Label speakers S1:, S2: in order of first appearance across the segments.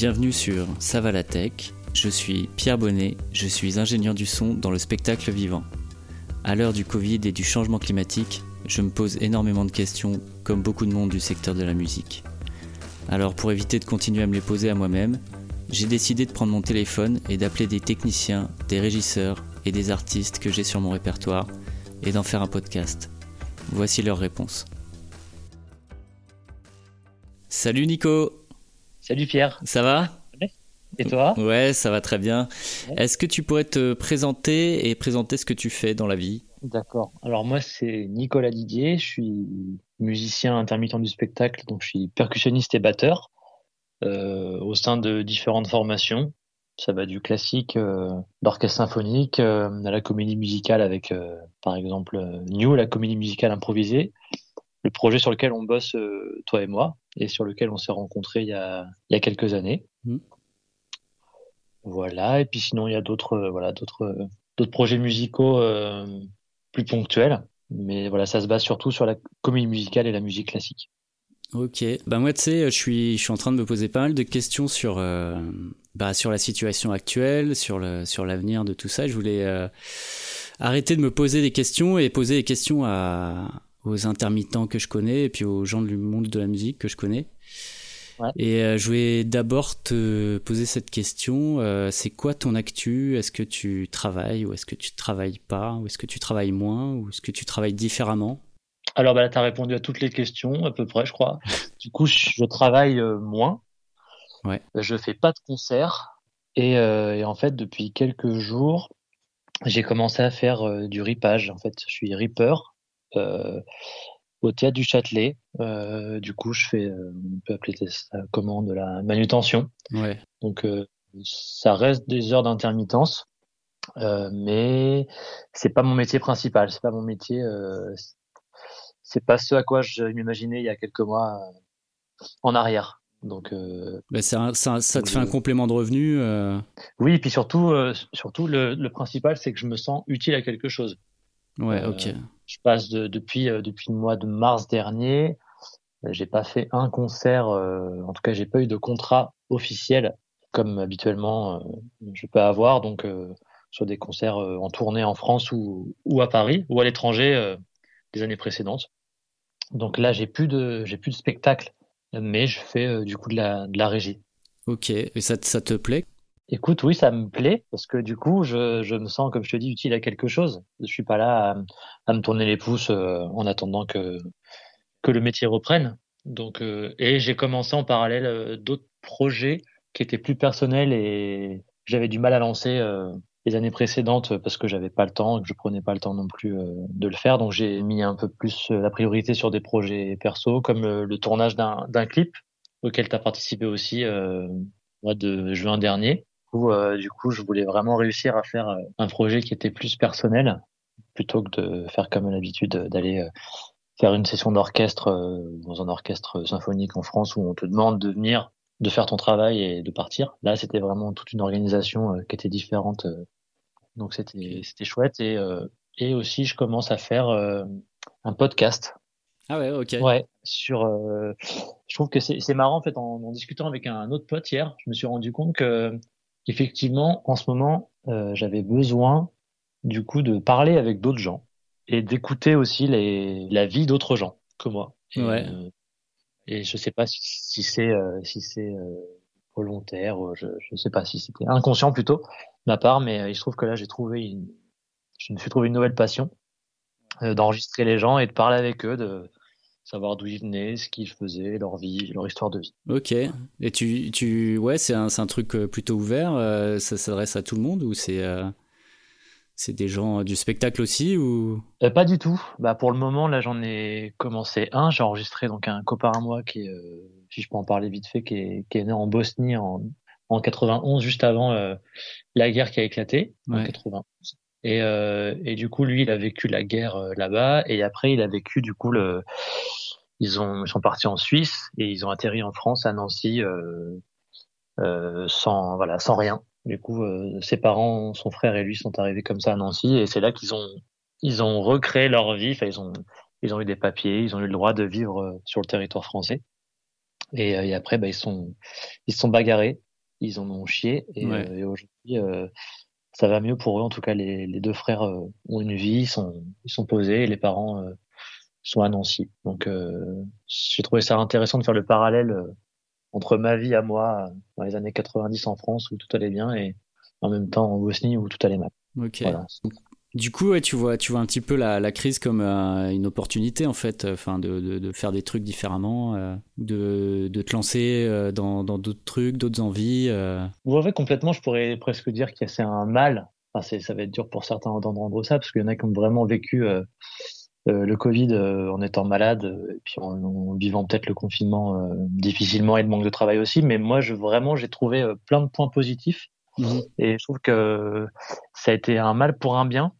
S1: bienvenue sur Ça la tech. Je suis Pierre Bonnet, je suis ingénieur du son dans le spectacle vivant. À l'heure du Covid et du changement climatique, je me pose énormément de questions, comme beaucoup de monde du secteur de la musique. Alors pour éviter de continuer à me les poser à moi-même, j'ai décidé de prendre mon téléphone et d'appeler des techniciens, des régisseurs et des artistes que j'ai sur mon répertoire et d'en faire un podcast. Voici leurs réponses. Salut Nico
S2: Salut Pierre.
S1: Ça va?
S2: Et toi?
S1: Ouais, ça va très bien. Est-ce que tu pourrais te présenter et présenter ce que tu fais dans la vie?
S2: D'accord. Alors moi c'est Nicolas Didier, je suis musicien intermittent du spectacle, donc je suis percussionniste et batteur euh, au sein de différentes formations. Ça va du classique euh, d'orchestre symphonique euh, à la comédie musicale avec par exemple New, la comédie musicale improvisée, le projet sur lequel on bosse euh, toi et moi et sur lequel on s'est rencontrés il y a, il y a quelques années.
S1: Mm.
S2: Voilà, et puis sinon il y a d'autres euh, voilà d'autres euh, d'autres projets musicaux plus ponctuels, mais voilà ça se base surtout sur la comédie musicale et la musique classique.
S1: Ok. Bah moi, tu sais, je suis, je suis en train de me poser pas mal de questions sur, euh, bah, sur la situation actuelle, sur le, sur l'avenir de tout ça. Je voulais euh, arrêter de me poser des questions et poser des questions à, aux intermittents que je connais et puis aux gens du monde de la musique que je connais.
S2: Ouais.
S1: Et euh, je voulais d'abord te poser cette question. euh, c'est quoi ton actu? Est-ce que tu travailles ou est-ce que tu travailles pas? Ou est-ce que tu travailles moins? Ou est-ce que tu travailles différemment?
S2: Alors bah là, tu as répondu à toutes les questions à peu près, je crois. Du coup, je je travaille euh, moins.
S1: Ouais.
S2: Je fais pas de concerts et, et en fait depuis quelques jours, j'ai commencé à faire du ripage. En fait, je suis ripper au théâtre du Châtelet. Euh, du coup, je fais, euh, on peut appeler ça comment, de la manutention.
S1: Ouais.
S2: Donc euh, ça reste des heures d'intermittence, euh, mais c'est pas mon métier principal. C'est pas mon métier. Euh, c'est pas ce à quoi je m'imaginais il y a quelques mois euh, en arrière. Donc euh,
S1: ça, ça te fait un complément de revenu. euh,
S2: oui, et puis surtout, euh, surtout le, le principal, c'est que je me sens utile à quelque chose.
S1: Ouais,
S2: Euh,
S1: ok.
S2: Je passe de- depuis euh, depuis le mois de mars dernier. euh, J'ai pas fait un concert, euh, en tout cas j'ai pas eu de contrat officiel comme habituellement je peux avoir, donc sur des concerts en tournée en France ou, ou à Paris ou à l'étranger des années précédentes. Donc là j'ai plus de j'ai plus de spectacle, mais je fais du coup de la de la régie.
S1: Ok. Et ça, ça te plaît?
S2: Écoute, oui, ça me plaît parce que du coup, je, je me sens, comme je te dis, utile à quelque chose. Je suis pas là à, me tourner les pouces euh, en attendant que que le métier reprenne. Donc, euh, et j'ai commencé en parallèle euh, d'autres projets qui étaient plus personnels et j'avais du mal à lancer euh, les années précédentes parce que j'avais pas le temps et que je prenais pas le temps non plus euh, de le faire. Donc, j'ai mis un peu plus la priorité sur des projets perso, comme le, le tournage d'un clip auquel tu as participé aussi au mois de juin dernier où euh, du coup je voulais vraiment réussir à faire euh, un projet qui était plus personnel plutôt que de faire comme l'habitude euh, d'aller faire une session d'orchestre dans un orchestre symphonique en France où on te demande de venir de faire ton travail et de partir là c'était vraiment toute une organisation qui était différente donc c'était c'était chouette et euh, et aussi je commence à faire euh, un podcast
S1: Ah ouais, ok.
S2: Ouais, sur. euh, je trouve que c'est c'est marrant en fait en, en discutant avec un autre pote hier, je me suis rendu compte que effectivement en ce moment euh, j'avais besoin du coup de parler avec d'autres gens et d'écouter aussi les la vie d'autres gens que moi. Et,
S1: Ouais.
S2: euh, et je sais pas si, si c'est euh, si c'est euh, volontaire, ou je je sais pas si c'était inconscient plutôt de ma part, mais euh, il se trouve que là j'ai trouvé une je me suis trouvé une nouvelle passion euh, d'enregistrer les gens et de parler avec eux, de savoir d'où ils venaient, ce qu'ils faisaient, leur vie, leur histoire de vie.
S1: Ok. Et tu, tu, ouais, c'est un, un truc euh, plutôt ouvert. euh, ça s'adresse à tout le monde ou c'est, euh, c'est des gens du spectacle aussi ou?
S2: Euh, pas du tout. Bah pour le moment là j'en ai commencé un. J'ai enregistré donc un copain à moi qui est, si je peux en parler vite fait, qui est, qui est né en Bosnie en en 91 juste avant la guerre qui a éclaté en
S1: Ouais.
S2: 91. Et euh, et du coup lui il a vécu la guerre euh, là-bas et après il a vécu du coup le ils ont ils sont partis en Suisse et ils ont atterri en France à Nancy euh, euh, sans voilà sans rien. Du coup euh, ses parents, son frère et lui sont arrivés comme ça à Nancy et c'est là qu'ils ont ils ont recréé leur vie. Enfin, ils ont, ils ont eu des papiers, ils ont eu le droit de vivre euh, sur le territoire français. Et, euh, et après, bah, ils sont, ils se sont bagarrés ils en ont chié. Et, et aujourd'hui, ça va mieux pour eux. En tout cas, les, les deux frères ont une vie, ils sont, ils sont posés, et les parents sont à Nancy. Donc, j'ai trouvé ça intéressant de faire le parallèle entre ma vie à moi dans les années 90 en France où tout allait bien et en même temps en Bosnie où tout allait mal.
S1: Ok. Du coup, tu vois, tu vois un petit peu la, crise comme euh, une opportunité en fait, enfin de, de, faire des trucs différemment, euh, de, de, te lancer euh, dans d'autres trucs, d'autres envies.
S2: Vous en fait, complètement, je pourrais presque dire que c'est un mal. Enfin, ça va être dur pour certains d'entendre ça parce qu'il y en a qui ont vraiment vécu le Covid en étant malade et puis en, vivant peut-être le confinement difficilement et le manque de travail aussi. Mais moi, je vraiment, j'ai trouvé plein de points positifs. Mmh. Et je trouve que ça a été un mal pour un bien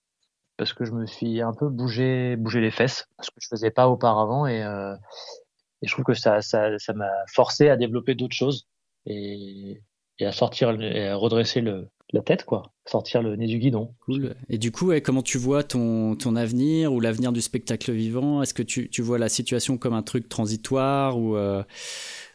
S2: parce que je me suis un peu bougé, bougé les fesses, ce que je faisais pas auparavant et, euh, je trouve que ça, ça, m'a forcé à développer d'autres choses et, à sortir, à redresser le, la tête, quoi, sortir le nez du guidon.
S1: Cool. Et du coup, comment tu vois ton, ton avenir ou l'avenir du spectacle vivant? Est-ce que tu, tu vois la situation comme un truc transitoire ou euh,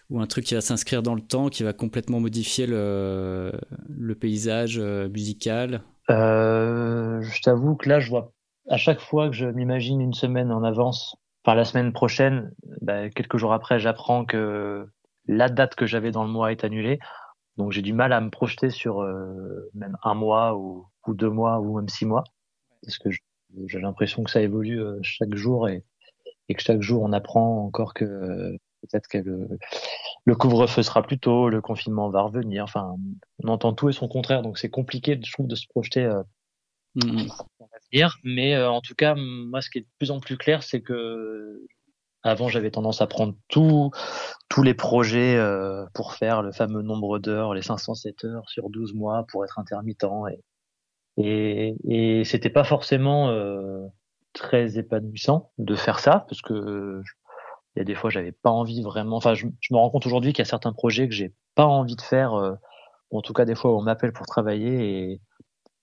S1: ou un truc qui va s'inscrire dans le temps, qui va complètement modifier le, le paysage euh, musical?
S2: Euh, Je t'avoue que là, je vois à chaque fois que je m'imagine une semaine en avance, enfin la semaine prochaine, bah, quelques jours après, j'apprends que la date que j'avais dans le mois est annulée. Donc j'ai du mal à me projeter sur euh, même un mois ou, deux mois ou même six mois, parce que j'ai l'impression que ça évolue euh, chaque jour et, et, que chaque jour on apprend encore que peut-être que le, couvre-feu sera plus tôt, le confinement va revenir. Enfin, on entend tout et son contraire, donc c'est compliqué, je trouve, de se projeter euh, mmh. Mais euh, en tout cas, moi, ce qui est de plus en plus clair, c'est que avant, j'avais tendance à prendre tous les projets euh, pour faire le fameux nombre d'heures, les 507 heures sur 12 mois pour être intermittent. Et, et, et c'était pas forcément euh, très épanouissant de faire ça, parce que il y a des fois, j'avais pas envie vraiment. Enfin, je, me rends compte aujourd'hui qu'il y a certains projets que j'ai pas envie de faire. Euh, en tout cas, des fois, on m'appelle pour travailler et,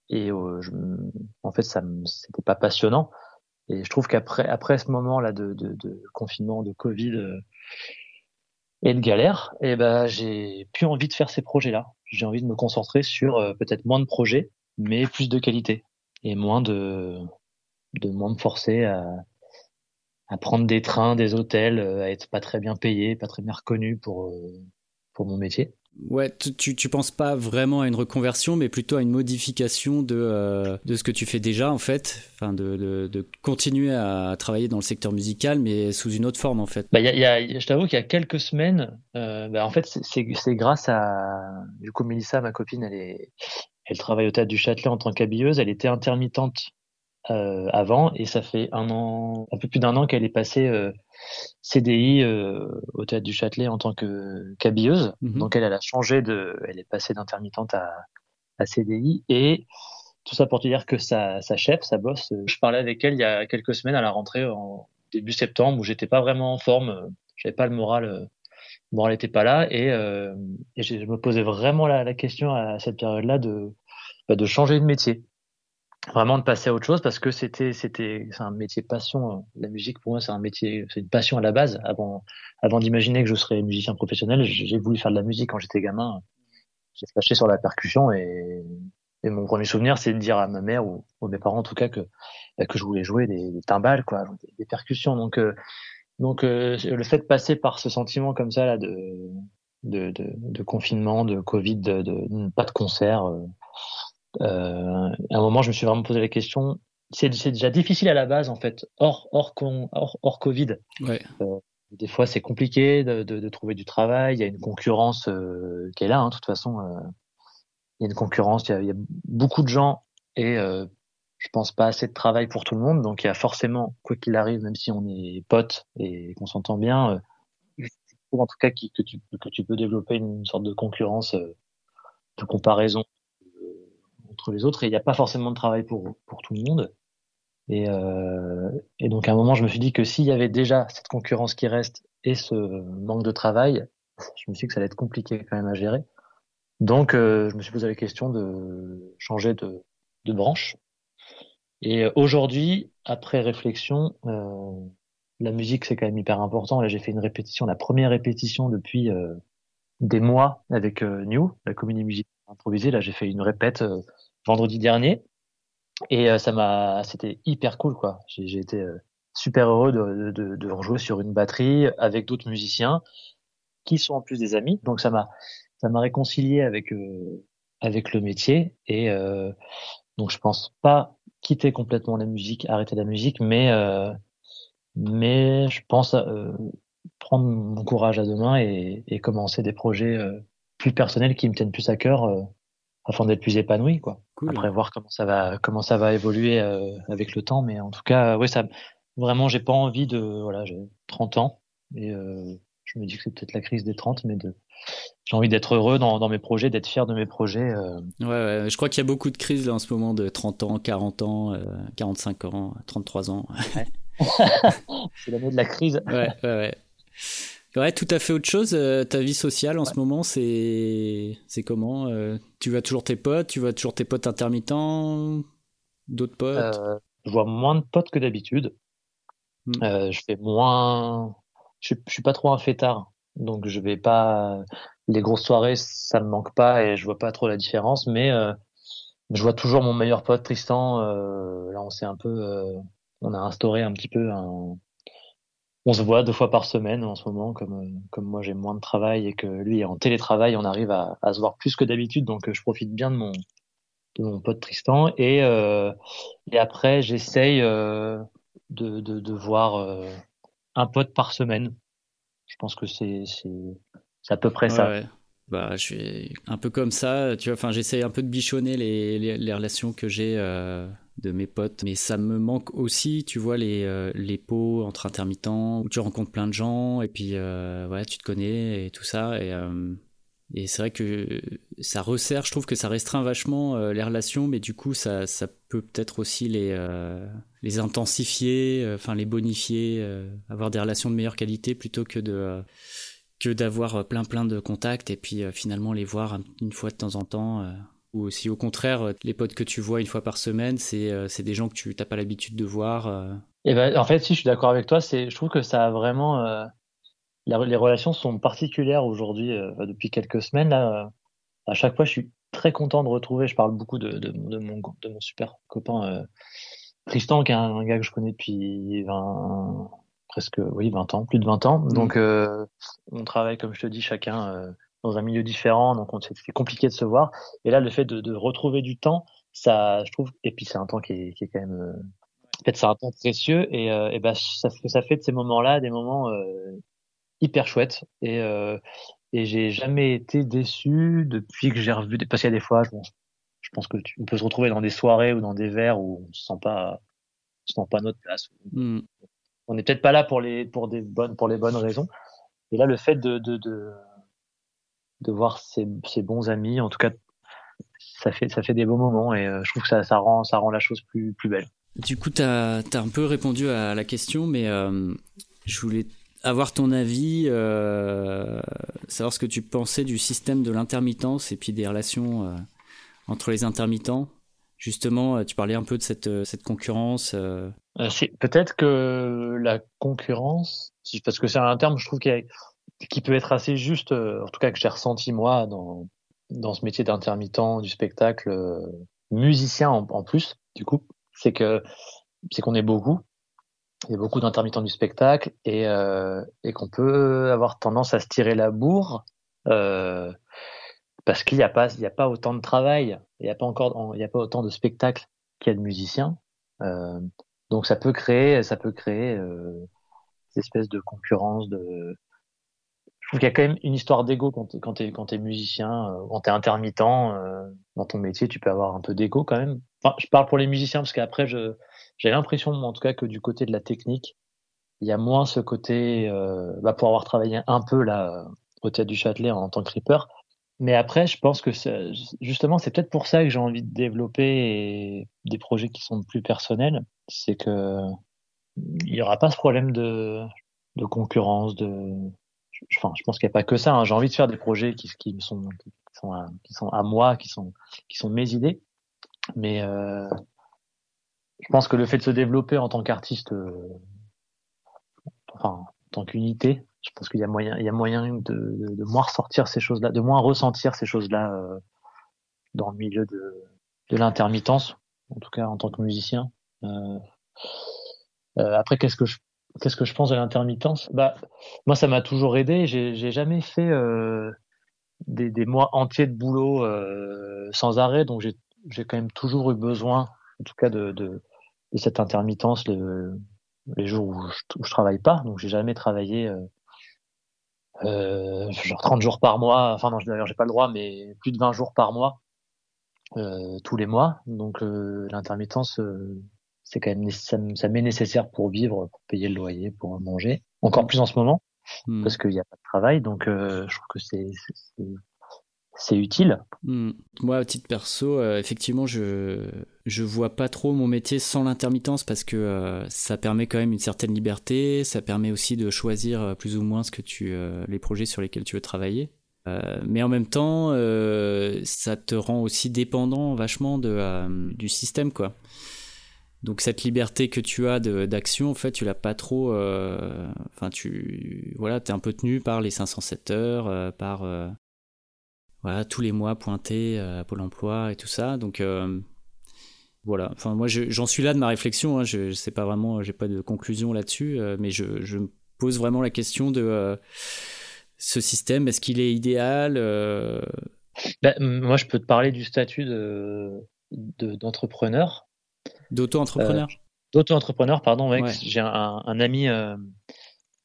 S2: et euh, je, en fait, ça, c'était pas passionnant. Et je trouve qu'après, après ce moment-là de, de, de, confinement, de Covid euh, et de galère, et eh ben, j'ai plus envie de faire ces projets-là. J'ai envie de me concentrer sur peut-être moins de projets, mais plus de qualité et moins de, de moins me forcer à à prendre des trains, des hôtels, euh, à être pas très bien payé, pas très bien reconnu pour euh, pour mon métier.
S1: Ouais, tu, tu penses pas vraiment à une reconversion, mais plutôt à une modification de, euh, de ce que tu fais déjà, en fait. Enfin, de, de, de, continuer à travailler dans le secteur musical, mais sous une autre forme, en fait.
S2: Bah, y a, y a, je t'avoue qu'il y a quelques semaines, euh, bah, en fait, c'est grâce à. Du coup, Melissa, ma copine, elle, est, elle travaille au Théâtre du Châtelet en tant qu'habilleuse. Elle était intermittente euh, avant et ça fait un an, un peu plus d'un an qu'elle est passée euh, CDI euh, au théâtre du Châtelet en tant que qu'habilleuse. Mhm. Donc elle, elle a changé de, elle est passée d'intermittente à, à CDI et tout ça pour te dire que sa, sa chef, sa boss, je parlais avec elle il y a quelques semaines à la rentrée en début septembre où j'étais pas vraiment en forme, j'avais pas le moral, bon elle était pas là et, et je me posais vraiment la, la question à cette période-là de bah, de changer de métier vraiment de passer à autre chose parce que c'était c'était c'est un métier passion. La musique pour moi c'est un métier c'est une passion à la base. Avant avant d'imaginer que je serais musicien professionnel j'ai voulu faire de la musique quand j'étais gamin. J'ai flashé sur la percussion et, et mon premier souvenir c'est de dire à ma mère ou, à mes parents en tout cas que bah, que je voulais jouer des, des timbales quoi des, percussions. Donc euh, donc euh, le fait de passer par ce sentiment comme ça là de de, de, de confinement de covid de, de pas de concert euh, euh, à un moment, je me suis vraiment posé la question. C'est déjà difficile à la base, en fait, hors, hors, hors, hors Covid. Ouais. Euh, des fois, c'est compliqué de, de, de, trouver du travail. Il y a une concurrence euh, qui est là, hein, de toute façon. Euh, il y a une concurrence. Il y a, il y a beaucoup de gens et euh, je pense pas assez de travail pour tout le monde. Donc, il y a forcément, quoi qu'il arrive, même si on est potes et qu'on s'entend bien, euh, en tout cas que tu, que tu peux développer une sorte de concurrence, de comparaison entre les autres et il n'y a pas forcément de travail pour, pour tout le monde. Et, euh, et donc à un moment, je me suis dit que s'il y avait déjà cette concurrence qui reste et ce manque de travail, je me suis dit que ça allait être compliqué quand même à gérer. Donc euh, je me suis posé la question de changer de, de branche. Et aujourd'hui, après réflexion, euh, la musique c'est quand même hyper important. Là, j'ai fait une répétition, la première répétition depuis euh, des mois avec New, la comédie musicale improvisée. Là, j'ai fait une répète vendredi dernier et ça m'a, c'était hyper cool quoi. J'ai été super heureux de, de, de, rejouer sur une batterie avec d'autres musiciens qui sont en plus des amis. Donc ça m'a ça m'a réconcilié avec euh, avec le métier et euh, donc je pense pas quitter complètement la musique, arrêter la musique, mais euh, mais je pense euh, prendre mon courage à deux mains et, et commencer des projets euh, plus personnels qui me tiennent plus à cœur afin d'être plus épanoui quoi. Après voir comment ça va comment ça va évoluer avec le temps mais en tout cas oui ça vraiment, j'ai pas envie de, voilà, j'ai 30 ans et euh, je me dis que c'est peut-être la crise des 30, mais de, j'ai envie d'être heureux dans, dans, mes projets, d'être fier de mes projets. Euh.
S1: Ouais, ouais, je crois qu'il y a beaucoup de crises là en ce moment de 30 ans, 40 ans, euh, 45 ans, 33 ans.
S2: Ouais. c'est l'année de la crise.
S1: ouais, ouais, ouais. Ouais, tout à fait autre chose. Euh, ta vie sociale en ce moment, c'est c'est comment euh, Tu vois toujours tes potes Tu vois toujours tes potes intermittents D'autres potes?
S2: Je vois moins de potes que d'habitude. Mm. Euh, je fais moins. Je, je, suis pas trop un fêtard, donc je vais pas. Les grosses soirées, ça me manque pas et je vois pas trop la différence. Mais euh, je vois toujours mon meilleur pote Tristan. Euh, là, on s'est un peu, euh, on a instauré un petit peu un. On se voit deux fois par semaine en ce moment, comme comme moi j'ai moins de travail et que lui est en télétravail, on arrive à, à se voir plus que d'habitude, donc je profite bien de mon de mon pote Tristan et et après j'essaye de, de, de voir euh, un pote par semaine. Je pense que c'est à peu près ça.
S1: Bah, je suis un peu comme ça, tu vois. Enfin, j'essaye un peu de bichonner les, les, relations que j'ai euh, de mes potes, mais ça me manque aussi, tu vois, les, euh, les pots entre intermittents où tu rencontres plein de gens et puis ouais, tu te connais et tout ça. Et et c'est vrai que ça resserre, je trouve que ça restreint vachement euh, les relations, mais du coup, ça, ça peut peut-être aussi les, euh, les intensifier, euh, enfin les bonifier, avoir des relations de meilleure qualité plutôt que de que d'avoir plein plein de contacts et puis finalement les voir une fois de temps en temps. ou aussi au contraire, les potes que tu vois une fois par semaine, c'est des gens que tu n'as pas l'habitude de voir.
S2: Et ben, en fait, si je suis d'accord avec toi, c'est je trouve que ça a vraiment les relations sont particulières aujourd'hui, euh, depuis quelques semaines. Là, euh, à chaque fois, je suis très content de retrouver. Je parle beaucoup de, de, mon, de mon super copain euh, Tristan, qui est un, gars que je connais depuis 20, presque oui 20 ans, plus de 20 ans. Mmh. Donc, on travaille, comme je te dis, chacun dans un milieu différent, donc c'est compliqué de se voir. Et là, le fait de, de, retrouver du temps, ça, je trouve, et puis c'est un temps qui est, qui est quand même, en fait, c'est un temps précieux, et, et ben ça, ça fait de ces moments-là des moments hyper chouette et euh, et j'ai jamais été déçu depuis que j'ai revu des parce qu'il y a des fois je, je pense que tu, on peut se retrouver dans des soirées ou dans des verres où on se sent pas on se sent pas notre place hmm. On n'est peut-être pas là pour les pour des bonnes pour les bonnes raisons et là le fait de de de, voir ses, ses bons amis en tout cas ça fait ça fait des beaux moments et euh, je trouve que ça ça rend ça rend la chose plus plus belle
S1: du coup, tu as, un peu répondu à la question, mais euh, je voulais avoir ton avis, euh, savoir ce que tu pensais du système de l'intermittence et puis des relations entre les intermittents. Justement, euh, tu parlais un peu de cette, cette concurrence.
S2: Peut-être que la concurrence, parce que c'est un terme, je trouve, qui, peut être assez juste, en tout cas que j'ai ressenti moi dans, dans ce métier d'intermittent du spectacle, musicien en, plus, du coup, c'est que c'est qu'on est beaucoup il y a beaucoup d'intermittents du spectacle et, euh, et qu'on peut avoir tendance à se tirer la bourre euh, parce qu'il n'y a pas il y a pas autant de travail, il n'y a pas encore il y a pas autant de spectacles qu'il y a de musiciens. Euh, donc ça peut créer ça peut créer euh, des espèces de concurrence de je trouve qu'il y a quand même une histoire d'ego quand tu quand es, quand es musicien, euh, quand tu es intermittent euh, dans ton métier, tu peux avoir un peu d'ego quand même. Enfin, je parle pour les musiciens parce qu'après je j'ai l'impression, en tout cas, que du côté de la technique, il y a moins ce côté, euh, bah, pour avoir travaillé un peu là au théâtre du Châtelet en, tant que ripper. Mais après, je pense que justement, c'est peut-être pour ça que j'ai envie de développer des projets qui sont plus personnels. C'est que il y aura pas ce problème de, de concurrence, de, enfin, je pense qu'il n'y a pas que ça. Hein. J'ai envie de faire des projets qui, qui sont, qui sont, à, qui sont à moi, qui sont, qui sont mes idées. Mais euh, je pense que le fait de se développer en tant qu'artiste, euh, enfin, en tant qu'unité, je pense qu'il y a moyen, il y a moyen de, de, moins ressortir ces choses-là, de moins ressentir ces choses-là euh, dans le milieu de, de l'intermittence, en tout cas en tant que musicien. Euh, euh, après, qu'est-ce que je qu'est-ce que je pense de l'intermittence? Bah, moi, ça m'a toujours aidé. J'ai, j'ai jamais fait euh, des, des, mois entiers de boulot euh, sans arrêt, donc j'ai, j'ai quand même toujours eu besoin, en tout cas, de, de, de cette intermittence le, les jours où je, où je travaille pas. Donc, j'ai jamais travaillé euh, genre 30 jours par mois. Enfin non, d'ailleurs, j'ai pas le droit, mais plus de 20 jours par mois, euh, tous les mois. Donc, euh, l'intermittence, euh, c'est quand même ça, ça m'est nécessaire pour vivre, pour payer le loyer, pour manger. Encore plus en ce moment,
S1: Hmm.
S2: parce qu'il n'y a pas de travail. Donc, euh, je trouve que c'est c'est- utile.
S1: Hmm. Moi, à titre perso, euh, effectivement, je je vois pas trop mon métier sans l'intermittence parce que euh, ça permet quand même une certaine liberté, ça permet aussi de choisir euh, plus ou moins ce que tu les projets sur lesquels tu veux travailler. Mais en même temps, ça te rend aussi dépendant vachement de du système quoi. Donc cette liberté que tu as d'action, en fait, tu l'as pas trop. Enfin, tu voilà, t'es un peu tenu par les 507 heures, par voilà tous les mois pointés euh, à Pôle Emploi et tout ça. Donc euh, voilà. Enfin, moi, je- j'en suis là de ma réflexion. Hein, je, je sais pas vraiment, j'ai pas de conclusion là-dessus, euh, mais je, je me pose vraiment la question de euh, ce système. Est-ce qu'il est idéal euh,
S2: Ben, moi, je peux te parler du statut de de- d'entrepreneur.
S1: d'auto-entrepreneur?
S2: D'auto-entrepreneur, pardon, ouais,
S1: Ouais.
S2: j'ai un, un ami euh,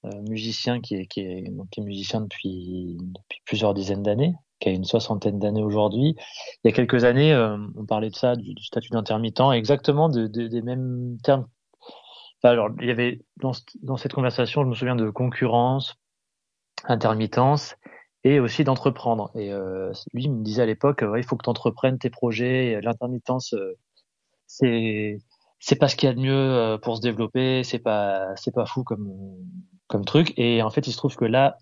S2: euh, musicien qui est, qui, est, donc, qui est musicien depuis, depuis plusieurs dizaines d'années, qui a une soixantaine d'années aujourd'hui. Il y a quelques années, euh, on parlait de ça, du, statut d'intermittent, exactement de, de- des mêmes termes. Alors, il y avait dans, ce- dans cette conversation, je me souviens de concurrence, intermittence et aussi d'entreprendre. Et euh, lui, me disait à l'époque, ouais, il faut que tu entreprennes tes projets. L'intermittence, euh, c'est pas ce qu'il y a de mieux euh, pour se développer, c'est pas c'est pas fou comme truc et en fait il se trouve que là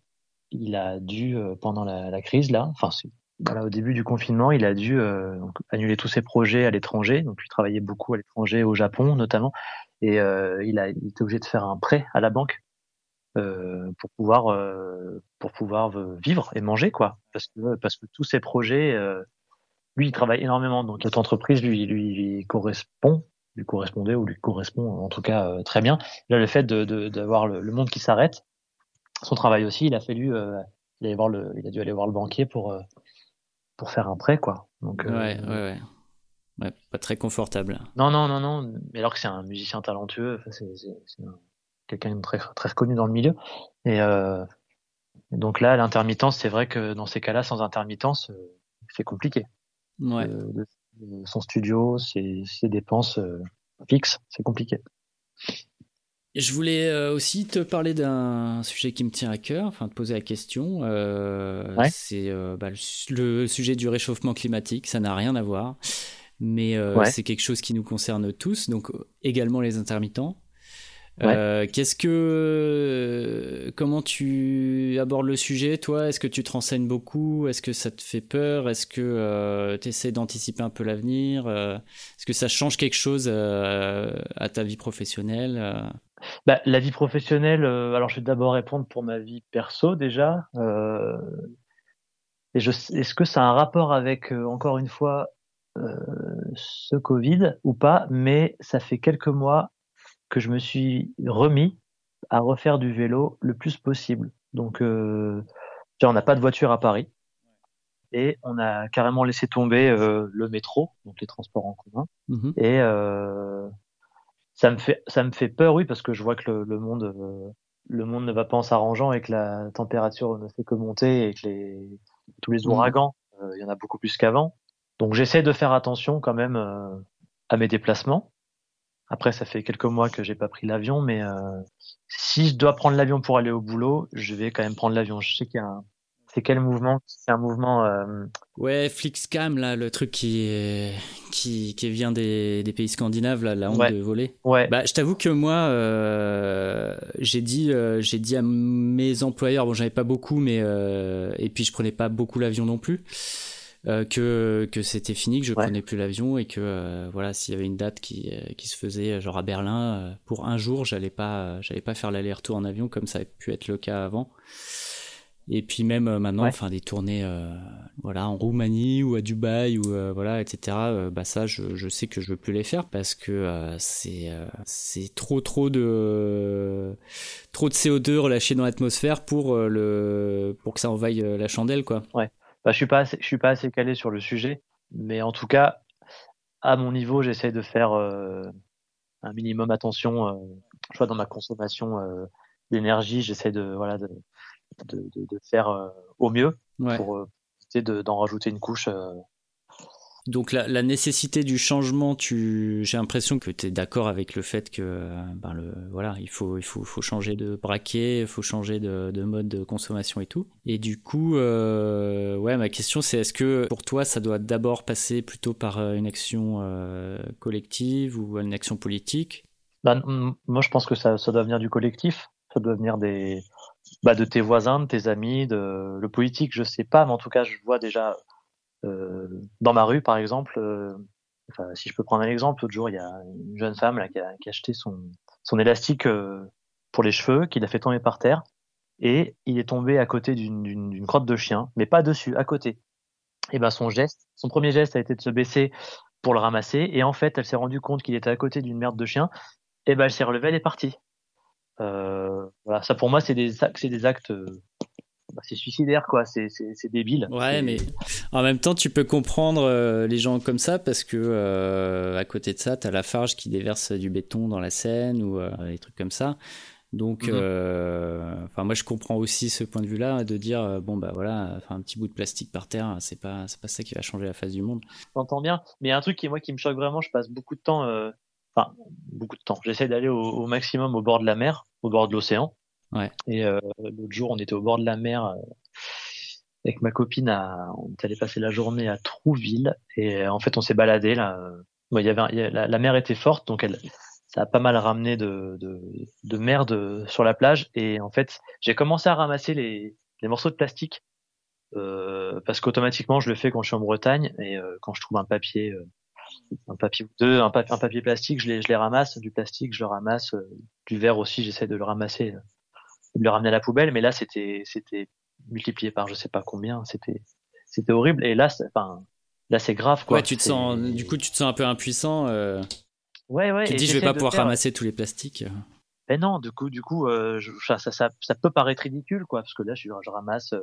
S2: il a dû euh, pendant la, la crise là, enfin voilà, au début du confinement, il a dû euh, donc, annuler tous ses projets à l'étranger, donc il travaillait beaucoup à l'étranger au Japon notamment. Et euh, il a il était obligé de faire un prêt à la banque euh, pour pouvoir euh, pour pouvoir euh, vivre et manger quoi. Parce que parce que tous ses projets lui il travaille énormément. Donc cette entreprise lui lui, lui correspond lui correspondait ou lui correspond en tout cas euh, très bien. Là, le fait de de- d'avoir le, le monde qui s'arrête, son travail aussi, il a fallu, euh, il, voir le, il a dû aller voir le banquier pour euh, pour faire un prêt quoi. Donc euh,
S1: Ouais, ouais, ouais. Ouais, pas très confortable.
S2: non non non non, mais alors que c'est un musicien talentueux, c'est c'est- c'est un- quelqu'un de très très reconnu dans le milieu. Et euh, donc là, l'intermittence, c'est vrai que dans ces cas-là, sans intermittence, c'est compliqué.
S1: Ouais.
S2: Son studio, ses, ses dépenses fixes, c'est compliqué.
S1: Je voulais euh, aussi te parler d'un sujet qui me tient à cœur, enfin te poser la question. Euh,
S2: Ouais.
S1: C'est euh, bah, le, su- le sujet du réchauffement climatique, ça n'a rien à voir, mais euh,
S2: Ouais.
S1: c'est quelque chose qui nous concerne tous, donc euh, également les intermittents.
S2: Ouais.
S1: Euh, Qu'est-ce que, comment tu abordes le sujet, toi? Est-ce que tu te renseignes beaucoup? Est-ce que ça te fait peur? Est-ce que tu essaies d'anticiper un peu l'avenir? Est-ce que ça change quelque chose à ta vie professionnelle?
S2: Bah, la vie professionnelle, euh, alors je vais d'abord répondre pour ma vie perso déjà. Euh, est-ce que ça a un rapport avec, euh, encore une fois, ce Covid ou pas Mais ça fait quelques mois que je me suis remis à refaire du vélo le plus possible. Donc, on n'a pas de voiture à Paris et on a carrément laissé tomber le métro, donc les transports en commun.
S1: Mhm.
S2: Et ça me fait ça me fait peur, oui, parce que je vois que le, le monde euh, le monde ne va pas en s'arrangeant et que la température ne fait que monter et que les tous les
S1: Mhm.
S2: ouragans, euh, il y en a beaucoup plus qu'avant. Donc j'essaie de faire attention quand même euh, à mes déplacements. Après, ça fait quelques mois que j'ai pas pris l'avion, mais euh, si je dois prendre l'avion pour aller au boulot, je vais quand même prendre l'avion. Je sais qu'il y a un... c'est quel mouvement? C'est un mouvement euh,
S1: Ouais, Flixcam, là, le truc qui, est- qui, qui vient des, des pays scandinaves, là, la honte
S2: Ouais.
S1: de voler.
S2: ouais
S1: Bah, je t'avoue que moi, euh, j'ai dit, euh, j'ai dit à mes employeurs, bon, j'en avais pas beaucoup, mais et puis je prenais pas beaucoup l'avion non plus. que que c'était fini, que je prenais plus l'avion et que voilà, s'il y avait une date qui qui se faisait genre à Berlin pour un jour, j'allais pas j'allais pas faire l'aller-retour en avion comme ça a pu être le cas avant. Et puis même euh, maintenant, enfin des tournées, euh, voilà, en Roumanie ou à Dubaï ou euh, voilà, etc. bah ça, je, je, sais que je veux plus les faire parce que c'est c'est trop trop de trop de CO2 relâché dans l'atmosphère pour le pour que ça envaille la chandelle, quoi.
S2: Ouais. Bah je suis pas assez, je suis pas assez calé sur le sujet, mais en tout cas, à mon niveau, j'essaie de faire un minimum attention. je vois dans ma consommation d'énergie, j'essaie de voilà de de, de, faire euh, au mieux pour euh, éviter d'en rajouter une couche. Euh.
S1: Donc la, la, nécessité du changement, tu, j'ai l'impression que tu es d'accord avec le fait que ben le, voilà, il faut, il faut, faut changer de braquet, il faut changer de, de, mode de consommation et tout. Et du coup, euh, ouais, ma question c'est est-ce que pour toi ça doit d'abord passer plutôt par une action euh, collective ou une action politique?
S2: Ben, Moi je pense que ça, ça doit venir du collectif, ça doit venir des, bah, de tes voisins, de tes amis, de le politique, je sais pas, mais en tout cas, je vois déjà euh, dans ma rue, par exemple. Euh, si je peux prendre un exemple, l'autre jour, il y a une jeune femme là, qui, a, qui a acheté son, son élastique euh, pour les cheveux, qu'il a fait tomber par terre, et il est tombé à côté d'une crotte de chien, mais pas dessus, à côté. Et ben son geste, son premier geste a été de se baisser pour le ramasser, et en fait, elle s'est rendue compte qu'il était à côté d'une merde de chien, et ben elle s'est relevée, elle est partie. Euh, voilà, ça pour moi c'est des c'est des actes euh, bah, c'est suicidaire quoi, c'est c'est débile.
S1: Ouais, mais en même temps tu peux comprendre euh, les gens comme ça parce que à côté de ça t'as la farge qui déverse du béton dans la Seine ou des trucs comme ça. Donc, mhm. enfin moi je comprends aussi ce point de vue-là de dire bon bah voilà, un petit bout de plastique par terre, c'est pas c'est pas ça qui va changer la face du monde.
S2: J'entends bien, mais il y a un truc qui moi qui me choque vraiment, je passe beaucoup de temps enfin beaucoup de temps. J'essaie d'aller au, maximum au bord de la mer, au bord de l'océan.
S1: Ouais.
S2: Et euh, l'autre jour, on était au bord de la mer euh, avec ma copine. À, on est allé passer la journée à Trouville et euh, en fait, on s'est baladé là. Bon, il y avait la, mer était forte, donc elle, ça a pas mal ramené de, de, de merde sur la plage. Et en fait, j'ai commencé à ramasser les, les morceaux de plastique euh, parce qu'automatiquement, je le fais quand je suis en Bretagne et quand je trouve un papier un papier deux, un, papier, un papier plastique, je les, je les ramasse, du plastique, je le ramasse, euh, du verre aussi, j'essaie de le ramasser, euh, de le ramener à la poubelle, mais là c'était c'était multiplié par je sais pas combien, c'était c'était horrible et là enfin là c'est grave quoi.
S1: Ouais, tu te sens du coup tu te sens un peu impuissant. Euh...
S2: Ouais ouais.
S1: Tu te dis je vais pas pouvoir ramasser tous les plastiques.
S2: Ben non, du coup du coup euh, ça, ça, ça peut paraître ridicule quoi parce que là je, je ramasse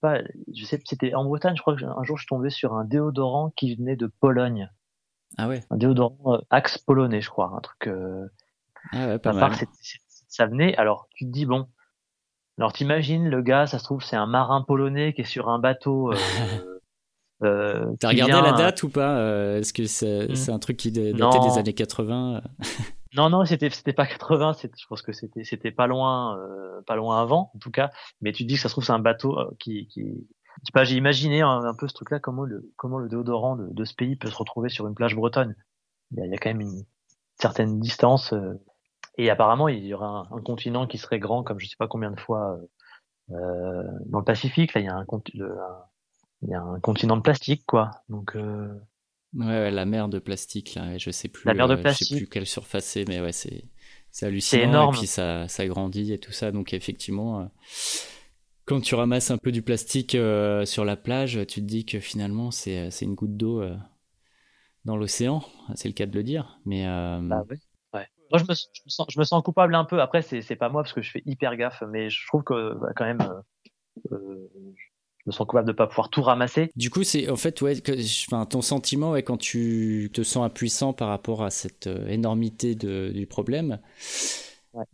S2: pas, je sais c'était en Bretagne, je crois que un jour je suis tombé sur un déodorant qui venait de Pologne.
S1: Ah ouais.
S2: Un déodorant euh, Axe polonais, je crois, un truc. Euh,
S1: ah ouais, pas mal.
S2: ça venait. Alors tu te dis bon. Alors t'imagines le gars, ça se trouve c'est un marin polonais qui est sur un bateau. Euh,
S1: euh, T'as regardé la date ou pas euh, Est-ce que c'est hmm. un truc qui datait des années 80
S2: Non, non, c'était c'était pas 80. Je pense que c'était c'était pas loin, pas loin avant, en tout cas. Mais tu te dis que ça se trouve c'est un bateau qui, qui pas, j'ai imaginé un, peu ce truc-là, comment le, comment le déodorant de, de, ce pays peut se retrouver sur une plage bretonne. Il y a, il y a quand même une certaine distance. Euh, et apparemment, il y aura un, continent qui serait grand, comme je sais pas combien de fois euh, euh dans le Pacifique. Là, il y a un, il y a un continent de plastique, quoi. Donc euh...
S1: ouais, la mer de plastique, là. Je sais plus.
S2: La mer de plastique.
S1: Je sais plus quelle surface c'est, mais ouais, c'est c'est hallucinant. C'est énorme. Et puis ça ça grandit et tout ça. Donc effectivement quand tu ramasses un peu du plastique euh, sur la plage, tu te dis que finalement c'est, euh, une goutte d'eau euh, dans l'océan, c'est le cas de le dire. Mais
S2: bah ouais. Moi je me, sens, je me, sens, coupable un peu. Après c'est, c'est pas moi parce que je fais hyper gaffe, mais je trouve que bah, quand même je me sens coupable de pas pouvoir tout ramasser.
S1: Du coup c'est en fait ouais, que, enfin, ton sentiment ouais, quand tu te sens impuissant par rapport à cette énormité de, du problème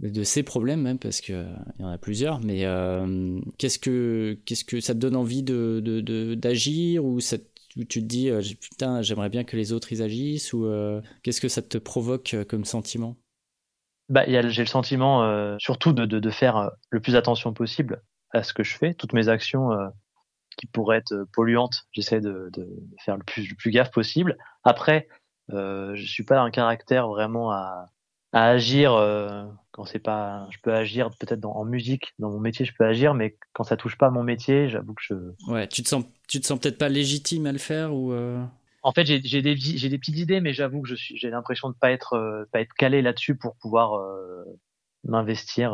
S1: de ces problèmes même parce que il y en a plusieurs mais euh, qu'est-ce que qu'est-ce que ça te donne envie de d'agir ou ça tu te dis euh, putain j'aimerais bien que les autres ils agissent ou euh, qu'est-ce que ça te provoque comme sentiment?
S2: Bah j'ai le sentiment surtout de, de, de, faire le plus attention possible à ce que je fais. Toutes mes actions qui pourraient être polluantes j'essaie de, de, faire le plus le plus gaffe possible. Après je suis pas un caractère vraiment à à agir quand c'est pas. Je peux agir peut-être en musique, dans mon métier, je peux agir, mais quand ça touche pas à mon métier, j'avoue que je.
S1: Ouais, tu te sens, tu te sens peut-être pas légitime à le faire ou.
S2: En fait, j'ai des, j'ai des petites idées, mais j'avoue que je suis, j'ai l'impression de pas être, pas être calé là-dessus pour pouvoir m'investir.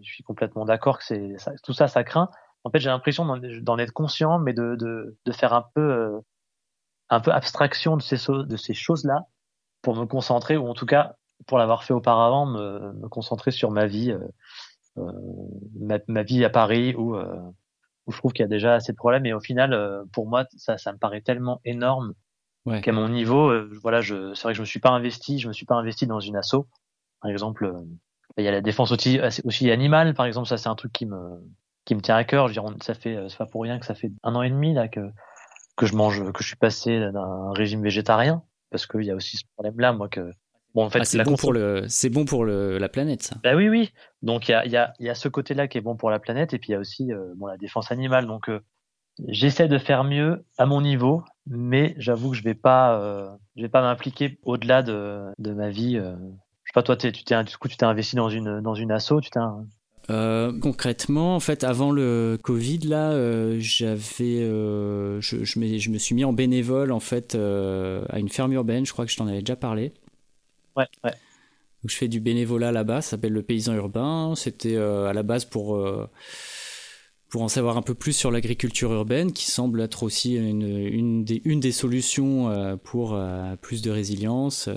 S2: je suis complètement d'accord que c'est tout ça, ça craint. En fait, j'ai l'impression d'en être conscient, mais de, de, de faire un peu un peu abstraction de ces, de ces choses-là pour me concentrer, ou en tout cas, pour l'avoir fait auparavant, me, me, concentrer sur ma vie, euh, euh ma, ma, vie à Paris, où, euh, où je trouve qu'il y a déjà assez de problèmes. Et au final, pour moi, ça, ça me paraît tellement énorme ouais. qu'à mon niveau, voilà, je, c'est vrai que je me suis pas investi, je me suis pas investi dans une asso. Par exemple, il y a la défense aussi, aussi animale, par exemple, ça c'est un truc qui me, qui me tient à cœur. Je veux dire, ça fait, c'est pas pour rien que ça fait un an et demi là que que je mange, que je suis passé d'un régime végétarien, parce qu'il y a aussi ce problème-là, moi que
S1: bon en fait ah, c'est bon pour le c'est bon pour le, la planète ça.
S2: Bah oui oui donc il y a y a y a ce côté-là qui est bon pour la planète et puis il y a aussi euh, bon la défense animale donc euh, j'essaie de faire mieux à mon niveau mais j'avoue que je vais pas euh, je vais pas m'impliquer au-delà de, de ma vie je sais pas toi tu t'es du coup tu t'es investi dans une dans une asso tu t'es
S1: euh, concrètement, en fait, avant le Covid, là, euh, j'avais, euh, je, je, me, je, me, suis mis en bénévole en fait à une ferme urbaine. Je crois que je t'en avais déjà parlé.
S2: Ouais.
S1: Donc, je fais du bénévolat là-bas. Ça s'appelle le paysan urbain. C'était à la base pour pour en savoir un peu plus sur l'agriculture urbaine, qui semble être aussi une, une, des, une des solutions pour plus de résilience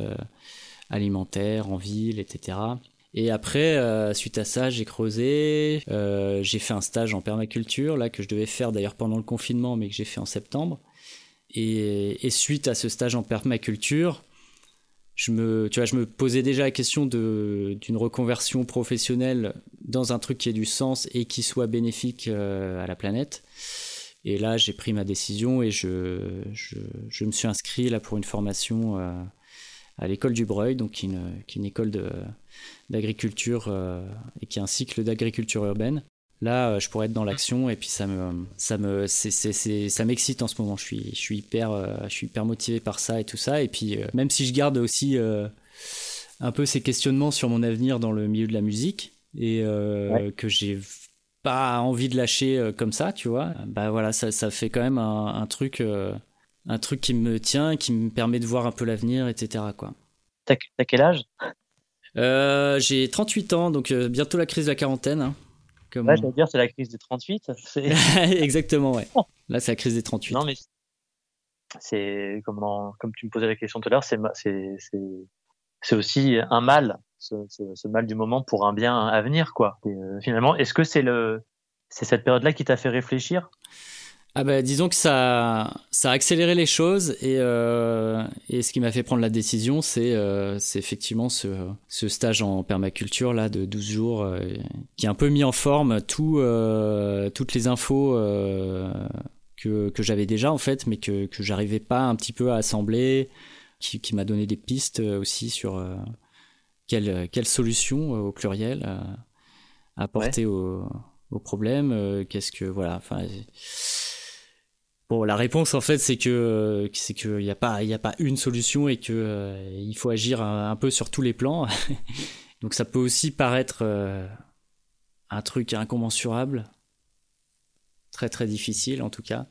S1: alimentaire en ville, etc. Et après, euh, suite à ça, j'ai creusé. Euh, j'ai fait un stage en permaculture, là, que je devais faire d'ailleurs pendant le confinement, mais que j'ai fait en septembre. Et, suite à ce stage en permaculture, je me, tu vois, je me posais déjà la question d'une reconversion professionnelle dans un truc qui ait du sens et qui soit bénéfique euh, à la planète. Et là, j'ai pris ma décision et je, me suis inscrit là pour une formation à l'école du Breuil, donc qui est une, qui est une école d'agriculture euh, et qui est un cycle d'agriculture urbaine. Là, euh, je pourrais être dans l'action et puis ça me, ça me, ça m'excite en ce moment. Je suis, je suis hyper, euh, je suis hyper motivé par ça et tout ça. Et puis, même si je garde aussi un peu ces questionnements sur mon avenir dans le milieu de la musique et que j'ai pas envie de lâcher comme ça, tu vois, bah voilà, ça, ça fait quand même un, un truc un truc qui me tient, qui me permet de voir un peu l'avenir, etc. Quoi.
S2: T'as, quel âge?
S1: Euh, J'ai 38 ans, donc euh, bientôt la crise de la quarantaine. Hein,
S2: comme ouais, je dire, c'est la crise des 38.
S1: Exactement, ouais. Là, c'est la crise des 38.
S2: Non, mais c'est comme, comme tu me posais la question tout à l'heure, c'est, c'est, c'est, aussi un mal, ce, ce, mal du moment pour un bien à venir, quoi. Euh, finalement, est-ce que c'est le, c'est cette période-là qui t'a fait réfléchir?
S1: Ah bah, disons que ça, ça a accéléré les choses et, euh, et ce qui m'a fait prendre la décision, c'est euh, effectivement ce, ce, stage en permaculture là de 12 jours euh, qui a un peu mis en forme tout, euh, toutes les infos euh, que, que j'avais déjà en fait, mais que, que j'arrivais pas un petit peu à assembler, qui, qui m'a donné des pistes aussi sur quelle, quelle solution au pluriel apporter au, au problème, qu'est-ce que voilà, enfin Bon, la réponse en fait, c'est que c'est qu'il n'y a pas il a pas une solution et que euh, il faut agir un, peu sur tous les plans. Donc ça peut aussi paraître euh, un truc incommensurable, très très difficile en tout cas.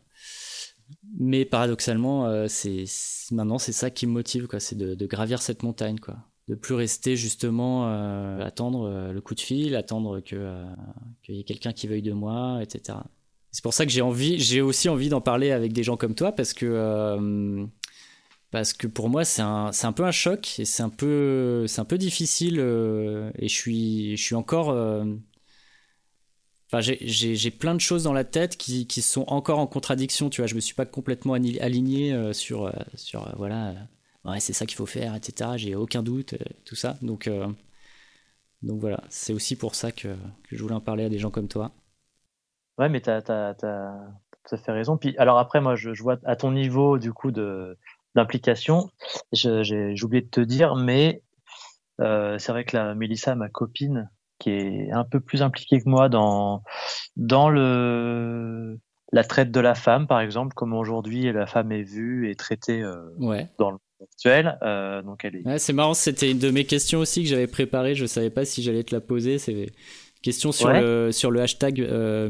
S1: Mais paradoxalement, euh, c'est maintenant c'est ça qui me motive quoi, c'est de, de, gravir cette montagne quoi, de plus rester justement attendre le coup de fil, attendre que qu'il y ait quelqu'un qui veuille de moi, etc. C'est pour ça que j'ai aussi envie d'en parler avec des gens comme toi parce que euh, pour moi c'est un, un peu un choc et c'est un peu difficile euh, et je suis encore euh, j'ai, plein de choses dans la tête qui, sont encore en contradiction, tu vois. Je me suis pas complètement aligné sur, voilà, c'est ça qu'il faut faire, etc. J'ai aucun doute, tout ça. Donc, donc voilà, c'est aussi pour ça que, que je voulais en parler à des gens comme toi.
S2: Ouais, mais t'as, t'as, t'as tout à fait raison. Puis, alors après, moi, je, je vois à ton niveau, du coup, de, d'implication, je, j'ai, j'ai oublié de te dire, mais euh, c'est vrai que la Mélissa, ma copine, qui est un peu plus impliquée que moi dans, dans le, la traite de la femme, par exemple, comme aujourd'hui la femme est vue et traitée euh,
S1: ouais.
S2: dans le bisexuelle. donc elle est.
S1: c'est marrant, c'était une de mes questions aussi que j'avais préparée. Je savais pas si j'allais te la poser. C'est question sur le sur le hashtag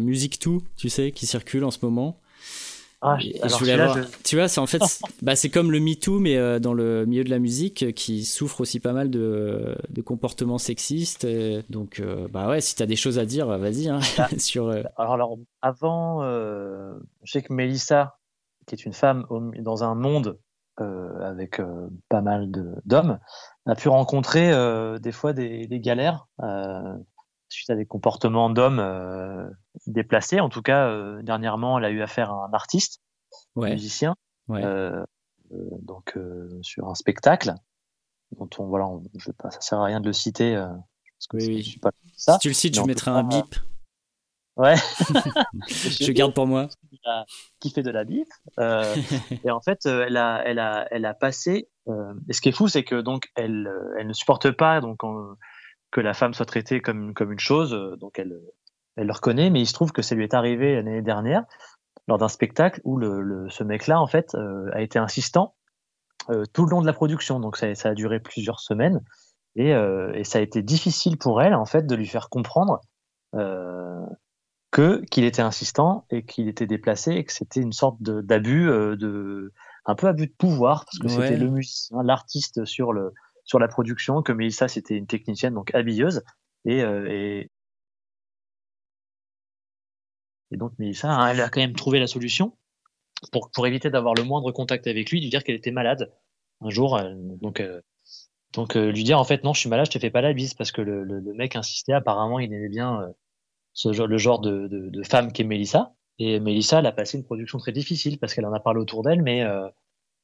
S1: musique tout, tu sais, qui circule en ce moment.
S2: Ah,
S1: je voulais avoir... Tu vois, c'est en fait, bah, c'est comme le MeToo, mais euh, dans le milieu de la musique, euh, qui souffre aussi pas mal de, de comportements sexistes. Donc, euh, bah ouais, si t'as des choses à dire, vas-y. Hein,
S2: ah. sur. Alors, avant, je sais que Mélissa, qui est une femme dans un monde avec pas mal d'hommes, a pu rencontrer des fois des, des galères suite à des comportements d'hommes euh, déplacés. En tout cas, euh, dernièrement, elle a eu affaire à un artiste, un musicien, euh, donc sur un spectacle dont on voilà, je pas, ça sert à rien de le citer parce
S1: que oui, suis pas ça. Si tu le cites, je mettrai un bip.
S2: Ouais.
S1: je garde pour moi.
S2: Qui fait de la bip. et en fait, elle a, elle a, elle a passé. et ce qui est fou, c'est que donc elle, elle ne supporte pas donc que la femme soit traitée comme, comme une chose, euh, donc elle, elle le reconnaît, mais il se trouve que ça lui est arrivé l'année dernière lors d'un spectacle où le, ce mec-là, en fait, euh, a été insistant euh, tout le long de la production. Donc ça, ça a duré plusieurs semaines et, et, ça a été difficile pour elle, en fait, de lui faire comprendre que qu'il était insistant et qu'il était déplacé et que c'était une sorte d'abus, de, un peu abus de pouvoir parce que c'était le musicien, l'artiste sur le sur la production, que Melissa c'était une technicienne donc habilleuse et, euh, et, donc Melissa hein, elle a quand même trouvé la solution pour pour éviter d'avoir le moindre contact avec lui, lui dire qu'elle était malade un jour donc euh, donc euh, lui dire en fait non je suis malade je te fais pas la bise parce que le, le, mec insistait apparemment il aimait bien ce genre le genre de, de, de femme qu'est Melissa et Melissa elle a passé une production très difficile parce qu'elle en a parlé autour d'elle mais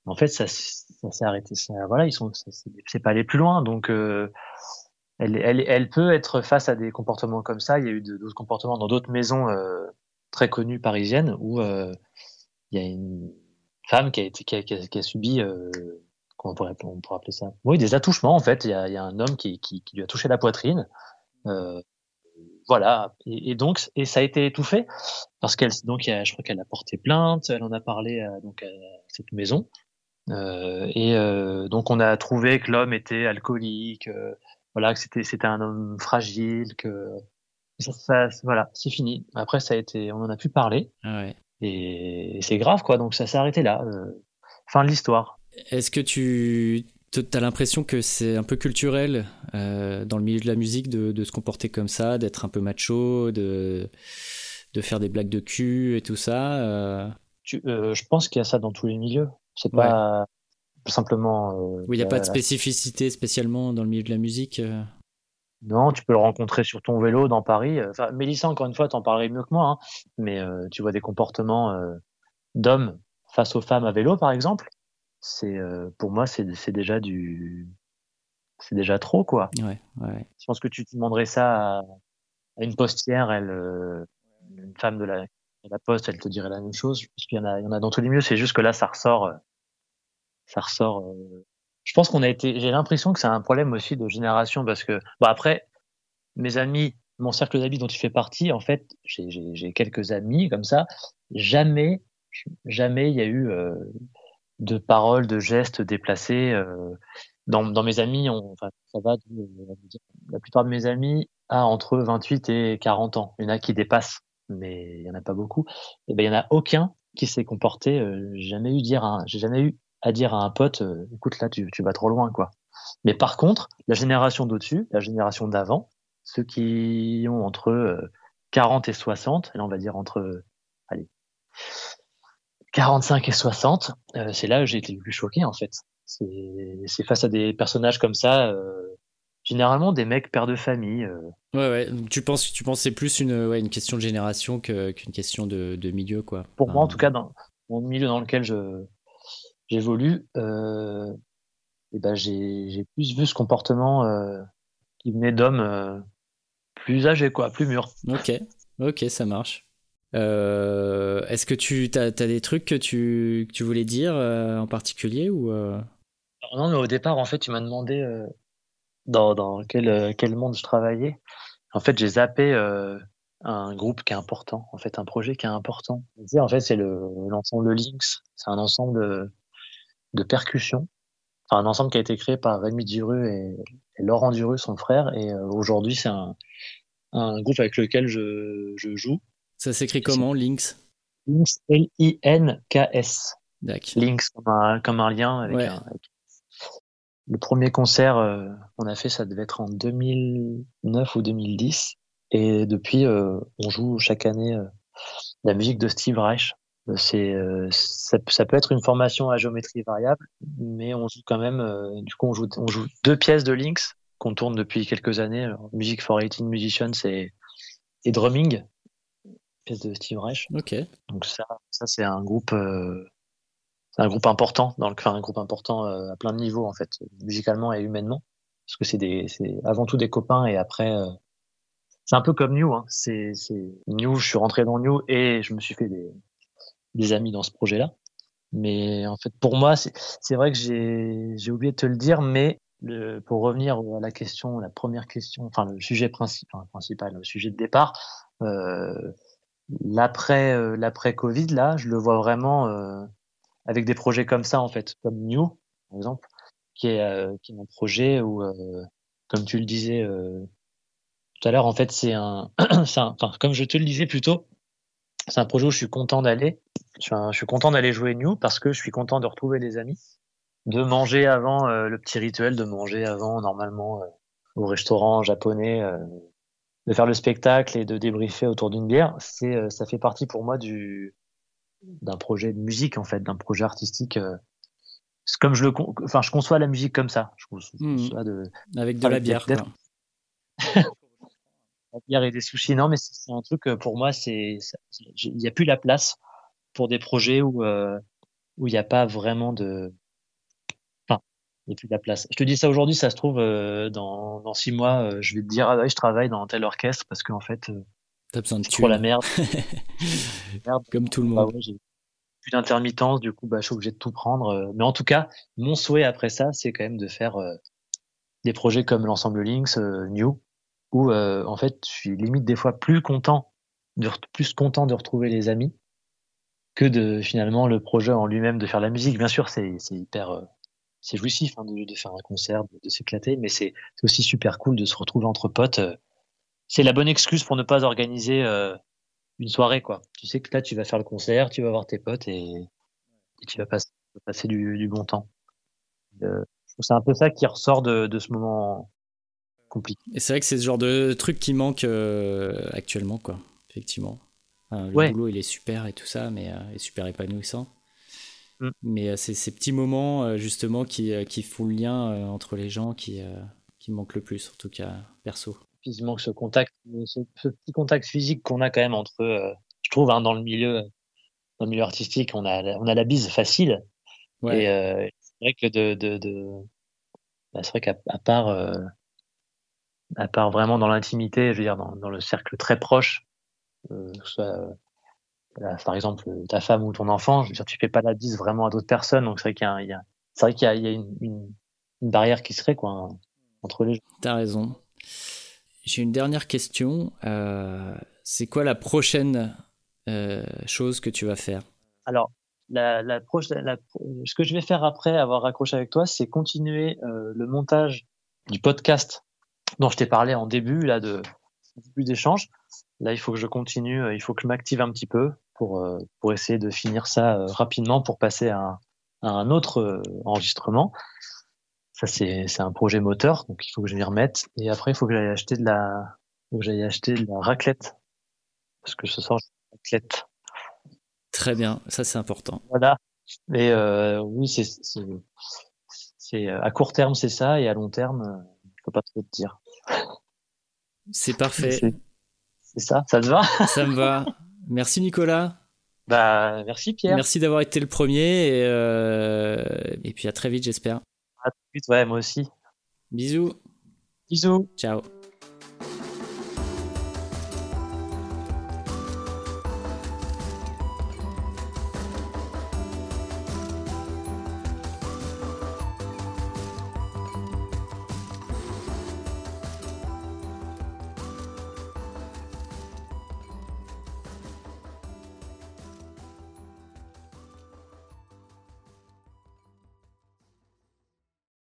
S2: en fait, ça, s'est arrêté. Ça, voilà, ils sont, c'est pas aller plus loin. Donc, euh, elle, elle, elle, peut être face à des comportements comme ça. Il y a eu d'autres comportements dans d'autres maisons euh, très connues parisiennes où euh, il y a une femme qui a été, qui a, qui a, subi, euh, comment on pourrait, on pourrait appeler ça? Oui, des attouchements en fait. Il y a, il y a un homme qui, lui a touché la poitrine. Euh, voilà. Et, donc, et ça a été étouffé parce qu'elle, donc, je crois qu'elle a porté plainte. Elle en a parlé donc à cette maison. Euh, et euh, donc on a trouvé que l'homme était alcoolique, euh, voilà, que c'était c'était un homme fragile, que ça, voilà, c'est fini. Après ça a été, on en a pu parler.
S1: Ah ouais.
S2: Et, c'est grave quoi. Donc ça s'est arrêté là. fin de l'histoire.
S1: Est-ce que tu as l'impression que c'est un peu culturel euh, dans le milieu de la musique de, de se comporter comme ça, d'être un peu macho, de, de faire des blagues de cul et tout ça euh...
S2: tu, Je pense qu'il y a ça dans tous les milieux. C'est pas simplement.
S1: Euh, oui, il n'y a pas de spécificité spécialement dans le milieu de la musique. Euh.
S2: Non, tu peux le rencontrer sur ton vélo dans Paris. Enfin, Mélissa, encore une fois, t'en parlerais mieux que moi, hein. mais euh, tu vois des comportements d'hommes face aux femmes à vélo, par exemple. C'est pour moi, c'est déjà du, c'est déjà trop, quoi.
S1: Ouais, ouais.
S2: Je pense que tu demanderais ça à, une postière, elle, une femme de la, la poste, elle te dirait la même chose. Je pense qu'il y en a, il y en a dans tous les milieux. C'est juste que là, ça ressort ça ressort. Euh, je pense qu'on a été. J'ai l'impression que c'est un problème aussi de génération parce que bon après mes amis, mon cercle d'amis dont tu fais partie, en fait, j'ai quelques amis comme ça. Jamais, jamais il y a eu euh, de paroles, de gestes déplacés. Euh, dans, dans, mes amis, on, enfin, ça va. La plupart de mes amis a entre 28 et 40 ans. Il y en a qui dépassent, mais il y en a pas beaucoup. Et ben il y en a aucun qui s'est comporté. Euh, jamais eu dire. J'ai jamais eu à dire à un pote, euh, écoute là, tu, tu vas trop loin, quoi. Mais par contre, la génération d'au-dessus, la génération d'avant, ceux qui ont entre 40 euh, et 60, et là on va dire entre, euh, allez, 45 et 60, c'est là où j'ai été le plus choqué en fait. C'est face à des personnages comme ça, généralement des mecs pères de famille.
S1: Ouais, ouais. Tu penses, tu penses c'est plus une, ouais, une question de génération qu'une question de, de, milieu, quoi.
S2: Pour moi, en tout cas, dans, le milieu dans lequel je, j'évolue, euh, et ben j'ai plus vu ce comportement euh, qui venait d'hommes euh, plus âgés, quoi, plus mûrs.
S1: Ok, ok, ça marche. Euh, Est-ce que tu as, as, des trucs que tu, que tu voulais dire en particulier ou
S2: Non, mais au départ, en fait, tu m'as demandé dans, dans quel, quel monde je travaillais. En fait, j'ai zappé un groupe qui est important, en fait, un projet qui est important. En fait, c'est l'ensemble de Lynx. C'est un ensemble de percussion. enfin un ensemble qui a été créé par Rémi Duru et, Laurent Duru, son frère. Et aujourd'hui, c'est un, un, groupe avec lequel je, je joue.
S1: Ça s'écrit comment, Lynx?
S2: Lynx, L-I-N-K-S. Lynx comme un, comme un lien avec, un, le premier concert euh, qu'on a fait, ça devait être en 2009 ou 2010. Et depuis, euh, on joue chaque année euh, la musique de Steve Reich. C'est, ça, ça, peut être une formation à géométrie variable, mais on joue quand même. du coup, on joue, on joue deux pièces de Lynx qu'on tourne depuis quelques années. Alors, Music for 18 Musicians et, et Drumming, pièce de Steve Reich.
S1: Ok.
S2: Donc ça, ça c'est un groupe c'est un groupe important dans le enfin, un groupe important euh, à plein de niveaux en fait musicalement et humainement parce que c'est des c'est avant tout des copains et après euh, c'est un peu comme New hein. c'est c'est New je suis rentré dans New et je me suis fait des des amis dans ce projet là mais en fait pour moi c'est vrai que j'ai oublié de te le dire mais le, pour revenir à la question la première question enfin le sujet principal principal le sujet de départ euh, l'après euh, l'après Covid là je le vois vraiment euh, avec des projets comme ça en fait, comme New par exemple, qui est, euh, qui est un projet où, euh, comme tu le disais tout à l'heure, en fait c'est un, un enfin, comme je te le disais plutôt, c'est un projet où je suis content d'aller. Je suis, je suis content d'aller jouer New parce que je suis content de retrouver des amis, de manger avant le petit rituel de manger avant normalement au restaurant japonais de faire le spectacle et de débriefer autour d'une bière, c'est ça fait partie pour moi du d'un projet de musique en fait, d'un projet artistique. Euh, comme je le, enfin, je conçois la musique comme ça. Je
S1: conçois mmh. de, avec de la bière.
S2: bière et des sushis, non, mais c'est un truc euh, pour moi, c'est, il n'y a plus la place pour des projets où euh, où il n'y a pas vraiment de, enfin, il n'y a plus la place. Je te dis ça aujourd'hui, ça se trouve dans dans six mois, je vais te dire ah ouais, je travaille dans tel orchestre parce qu'en fait
S1: T'as besoin de
S2: trop la merde.
S1: Comme tout le monde.
S2: j'ai plus d'intermittence, du coup, bah, je suis obligé de tout prendre. Euh. Mais en tout cas, mon souhait après ça, c'est quand même de faire euh, des projets comme l'ensemble Lynx, euh, New, où en fait, je suis limite des fois plus content, de, plus content de retrouver les amis que de finalement le projet en lui-même de faire la musique. Bien sûr, c'est hyper c'est jouissif hein, de, de, faire un concert, de, de s'éclater, mais c'est aussi super cool de se retrouver entre potes c'est la bonne excuse pour ne pas organiser euh, une soirée, quoi. Tu sais que là, tu vas faire le concert, tu vas voir tes potes et, tu vas passer, passer du, bon temps. Euh, c'est un peu ça qui ressort de, ce moment compliqué.
S1: Et c'est vrai que c'est ce genre de truc qui manque euh, actuellement, quoi. Effectivement. le boulot, il est super et tout ça, mais il est super épanouissant. Mm. Mais c'est ces petits moments, justement, qui, qui font le lien entre les gens qui, qui manquent le plus, en tout cas, perso
S2: physiquement que ce contact, ce, petit contact physique qu'on a quand même entre, euh, je trouve, hein, dans le milieu, dans le milieu artistique, on a, on a la bise facile. Et euh, c'est vrai que de, de, de bah, c'est vrai qu'à part, euh, à part vraiment dans l'intimité, je veux dire dans, dans le cercle très proche, que ce soit par exemple ta femme ou ton enfant, je veux dire, tu fais pas la bise vraiment à d'autres personnes, donc c'est vrai qu'il y a, c'est vrai qu'il y a, il y a une, une, une, barrière qui serait quoi entre les gens.
S1: T'as raison. J'ai une dernière question. Euh, c'est quoi la prochaine euh, chose que tu vas faire?
S2: Alors, la, la, la, ce que je vais faire après avoir raccroché avec toi, c'est continuer euh, le montage du podcast dont je t'ai parlé en début là de début d'échange. Là, il faut que je continue, euh, il faut que je m'active un petit peu pour euh, pour essayer de finir ça euh, rapidement pour passer à à un autre enregistrement. Ça, c'est, c'est un projet moteur, donc il faut que je m'y remette. Et après, il faut que j'aille acheter de la, j'aille acheter de la raclette. Parce que ce soir, j'ai une raclette.
S1: Très bien, ça c'est important.
S2: Voilà. Et euh, oui, c'est, à court terme, c'est ça, et à long terme, peux pas trop te dire.
S1: C'est parfait.
S2: C'est, ça, ça te va?
S1: Ça me va. Merci Nicolas.
S2: Bah, merci Pierre.
S1: Merci d'avoir été le premier et, euh, et puis à très vite j'espère.
S2: À suite, ouais, moi aussi.
S1: Bisous.
S2: Bisous.
S1: Ciao.